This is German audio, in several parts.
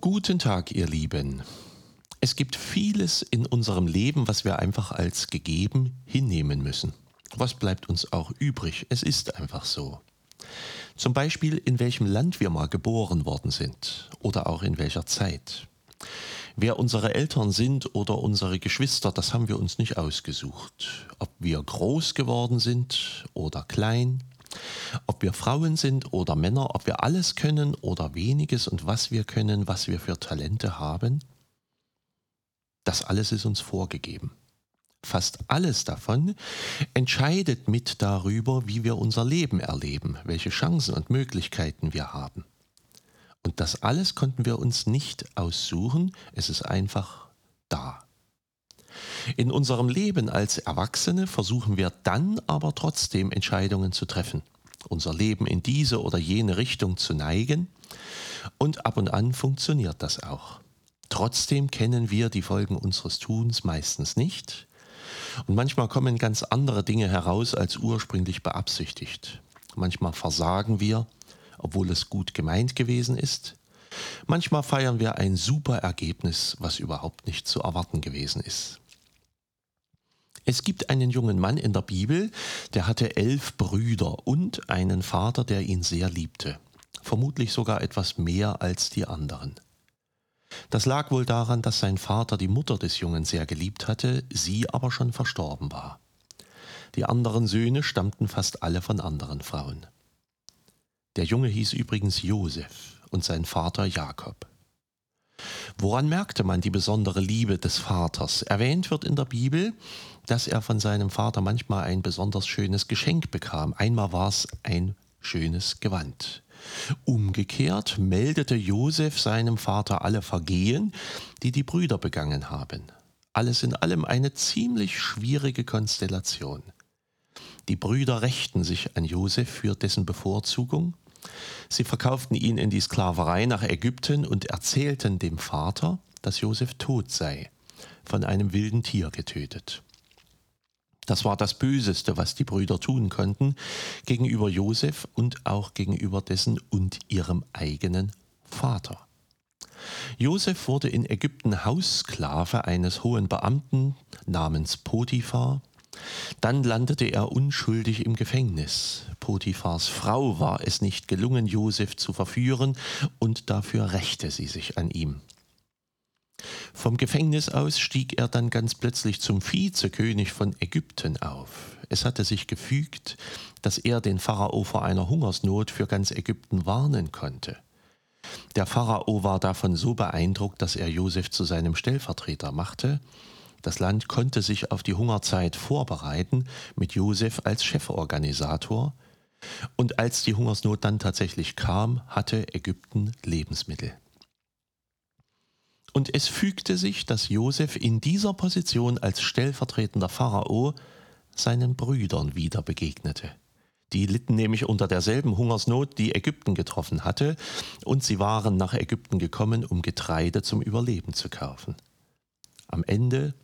Guten Tag, ihr Lieben. Es gibt vieles in unserem Leben, was wir einfach als gegeben hinnehmen müssen. Was bleibt uns auch übrig? Es ist einfach so. Zum Beispiel, in welchem Land wir mal geboren worden sind oder auch in welcher Zeit. Wer unsere Eltern sind oder unsere Geschwister, das haben wir uns nicht ausgesucht. Ob wir groß geworden sind oder klein, ob wir Frauen sind oder Männer, ob wir alles können oder weniges und was wir können, was wir für Talente haben, das alles ist uns vorgegeben. Fast alles davon entscheidet mit darüber, wie wir unser Leben erleben, welche Chancen und Möglichkeiten wir haben. Und das alles konnten wir uns nicht aussuchen, es ist einfach da. In unserem Leben als Erwachsene versuchen wir dann aber trotzdem Entscheidungen zu treffen, unser Leben in diese oder jene Richtung zu neigen und ab und an funktioniert das auch. Trotzdem kennen wir die Folgen unseres Tuns meistens nicht und manchmal kommen ganz andere Dinge heraus als ursprünglich beabsichtigt. Manchmal versagen wir, obwohl es gut gemeint gewesen ist. Manchmal feiern wir ein super Ergebnis, was überhaupt nicht zu erwarten gewesen ist. Es gibt einen jungen Mann in der Bibel, der hatte elf Brüder und einen Vater, der ihn sehr liebte. Vermutlich sogar etwas mehr als die anderen. Das lag wohl daran, dass sein Vater die Mutter des Jungen sehr geliebt hatte, sie aber schon verstorben war. Die anderen Söhne stammten fast alle von anderen Frauen. Der Junge hieß übrigens Josef und sein Vater Jakob. Woran merkte man die besondere Liebe des Vaters? Erwähnt wird in der Bibel, dass er von seinem Vater manchmal ein besonders schönes Geschenk bekam. Einmal war es ein schönes Gewand. Umgekehrt meldete Josef seinem Vater alle Vergehen, die die Brüder begangen haben. Alles in allem eine ziemlich schwierige Konstellation. Die Brüder rächten sich an Josef für dessen Bevorzugung. Sie verkauften ihn in die Sklaverei nach Ägypten und erzählten dem Vater, dass Josef tot sei, von einem wilden Tier getötet. Das war das Böseste, was die Brüder tun konnten, gegenüber Josef und auch gegenüber dessen und ihrem eigenen Vater. Josef wurde in Ägypten Haussklave eines hohen Beamten namens Potiphar. Dann landete er unschuldig im Gefängnis. Potiphars Frau war es nicht gelungen, Josef zu verführen, und dafür rächte sie sich an ihm. Vom Gefängnis aus stieg er dann ganz plötzlich zum Vizekönig von Ägypten auf. Es hatte sich gefügt, dass er den Pharao vor einer Hungersnot für ganz Ägypten warnen konnte. Der Pharao war davon so beeindruckt, dass er Josef zu seinem Stellvertreter machte. Das Land konnte sich auf die Hungerzeit vorbereiten mit Josef als Cheforganisator. Und als die Hungersnot dann tatsächlich kam, hatte Ägypten Lebensmittel. Und es fügte sich, dass Josef in dieser Position als stellvertretender Pharao seinen Brüdern wieder begegnete. Die litten nämlich unter derselben Hungersnot, die Ägypten getroffen hatte, und sie waren nach Ägypten gekommen, um Getreide zum Überleben zu kaufen. Am Ende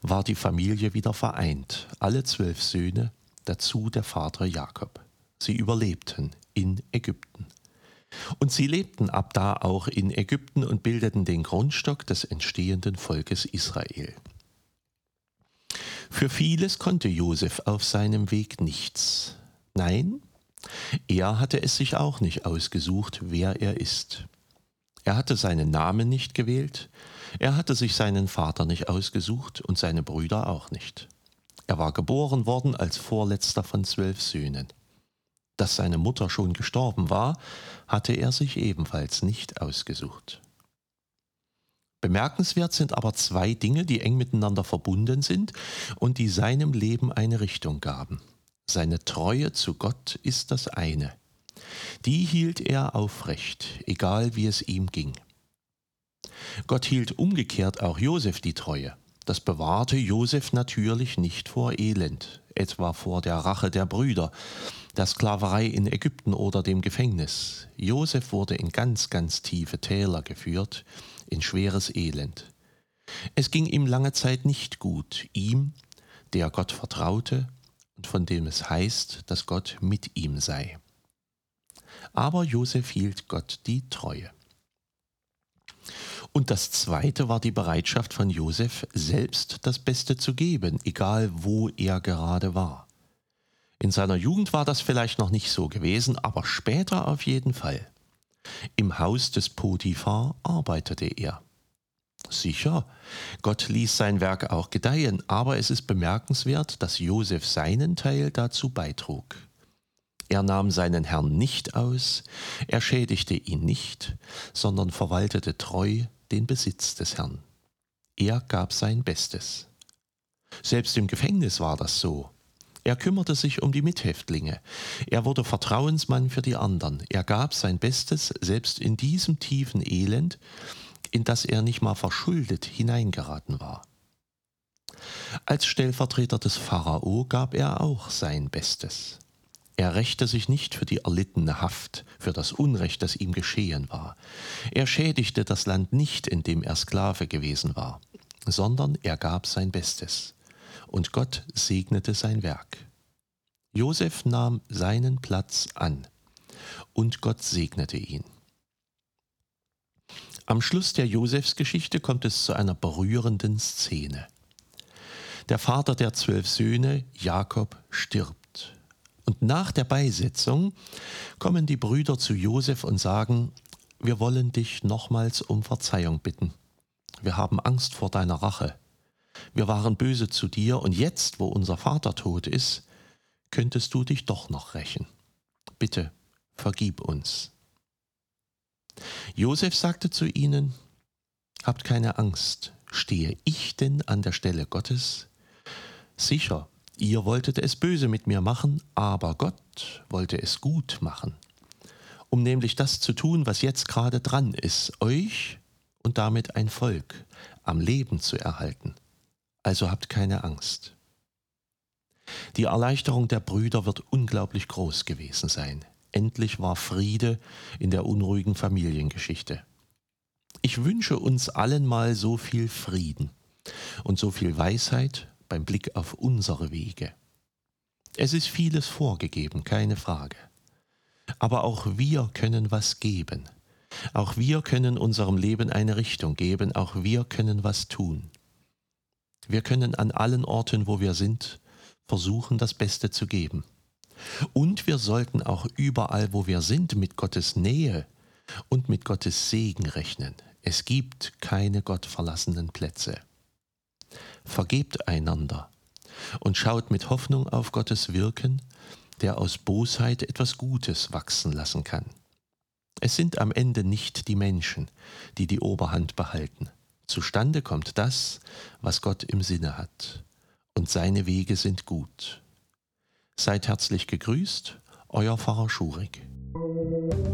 war die Familie wieder vereint, alle zwölf Söhne, dazu der Vater Jakob. Sie überlebten in Ägypten. Und sie lebten ab da auch in Ägypten und bildeten den Grundstock des entstehenden Volkes Israel. Für vieles konnte Josef auf seinem Weg nichts. Nein, er hatte es sich auch nicht ausgesucht, wer er ist. Er hatte seinen Namen nicht gewählt, er hatte sich seinen Vater nicht ausgesucht und seine Brüder auch nicht. Er war geboren worden als vorletzter von zwölf Söhnen dass seine Mutter schon gestorben war, hatte er sich ebenfalls nicht ausgesucht. Bemerkenswert sind aber zwei Dinge, die eng miteinander verbunden sind und die seinem Leben eine Richtung gaben. Seine Treue zu Gott ist das eine. Die hielt er aufrecht, egal wie es ihm ging. Gott hielt umgekehrt auch Josef die Treue. Das bewahrte Josef natürlich nicht vor Elend, etwa vor der Rache der Brüder, der Sklaverei in Ägypten oder dem Gefängnis. Josef wurde in ganz, ganz tiefe Täler geführt, in schweres Elend. Es ging ihm lange Zeit nicht gut, ihm, der Gott vertraute und von dem es heißt, dass Gott mit ihm sei. Aber Josef hielt Gott die Treue. Und das Zweite war die Bereitschaft von Josef, selbst das Beste zu geben, egal wo er gerade war. In seiner Jugend war das vielleicht noch nicht so gewesen, aber später auf jeden Fall. Im Haus des Potiphar arbeitete er. Sicher, Gott ließ sein Werk auch gedeihen, aber es ist bemerkenswert, dass Josef seinen Teil dazu beitrug. Er nahm seinen Herrn nicht aus, er schädigte ihn nicht, sondern verwaltete treu den Besitz des Herrn. Er gab sein Bestes. Selbst im Gefängnis war das so. Er kümmerte sich um die Mithäftlinge. Er wurde Vertrauensmann für die anderen. Er gab sein Bestes selbst in diesem tiefen Elend, in das er nicht mal verschuldet hineingeraten war. Als Stellvertreter des Pharao gab er auch sein Bestes. Er rächte sich nicht für die erlittene Haft, für das Unrecht, das ihm geschehen war. Er schädigte das Land nicht, in dem er Sklave gewesen war, sondern er gab sein Bestes. Und Gott segnete sein Werk. Josef nahm seinen Platz an, und Gott segnete ihn. Am Schluss der Josefsgeschichte kommt es zu einer berührenden Szene. Der Vater der zwölf Söhne, Jakob, stirbt. Und nach der Beisetzung kommen die Brüder zu Josef und sagen, wir wollen dich nochmals um Verzeihung bitten. Wir haben Angst vor deiner Rache. Wir waren böse zu dir und jetzt, wo unser Vater tot ist, könntest du dich doch noch rächen. Bitte, vergib uns. Josef sagte zu ihnen, Habt keine Angst, stehe ich denn an der Stelle Gottes? Sicher, ihr wolltet es böse mit mir machen, aber Gott wollte es gut machen, um nämlich das zu tun, was jetzt gerade dran ist, euch und damit ein Volk am Leben zu erhalten. Also habt keine Angst. Die Erleichterung der Brüder wird unglaublich groß gewesen sein. Endlich war Friede in der unruhigen Familiengeschichte. Ich wünsche uns allen mal so viel Frieden und so viel Weisheit beim Blick auf unsere Wege. Es ist vieles vorgegeben, keine Frage. Aber auch wir können was geben. Auch wir können unserem Leben eine Richtung geben, auch wir können was tun. Wir können an allen Orten, wo wir sind, versuchen, das Beste zu geben. Und wir sollten auch überall, wo wir sind, mit Gottes Nähe und mit Gottes Segen rechnen. Es gibt keine gottverlassenen Plätze. Vergebt einander und schaut mit Hoffnung auf Gottes Wirken, der aus Bosheit etwas Gutes wachsen lassen kann. Es sind am Ende nicht die Menschen, die die Oberhand behalten. Zustande kommt das, was Gott im Sinne hat, und seine Wege sind gut. Seid herzlich gegrüßt, euer Pfarrer Schurig. Musik